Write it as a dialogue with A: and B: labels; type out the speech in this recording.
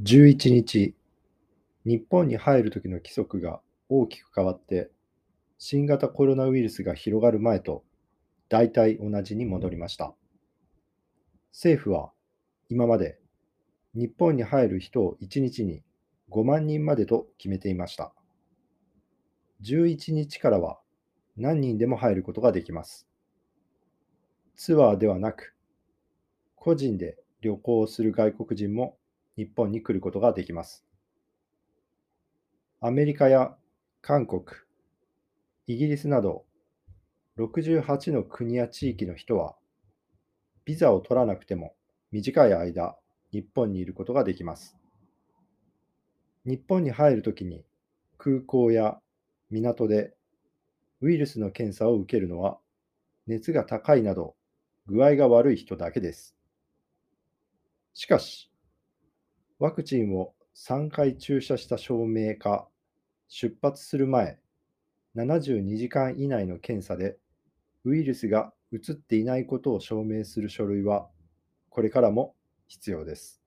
A: 11日、日本に入るときの規則が大きく変わって、新型コロナウイルスが広がる前と大体同じに戻りました。政府は今まで日本に入る人を1日に5万人までと決めていました。11日からは何人でも入ることができます。ツアーではなく、個人で旅行をする外国人も日本に来ることができます。アメリカや韓国、イギリスなど68の国や地域の人は、ビザを取らなくても短い間、日本にいることができます。日本に入るときに空港や港でウイルスの検査を受けるのは、熱が高いなど具合が悪い人だけです。しかし、ワクチンを3回注射した証明か、出発する前72時間以内の検査でウイルスが移っていないことを証明する書類は、これからも必要です。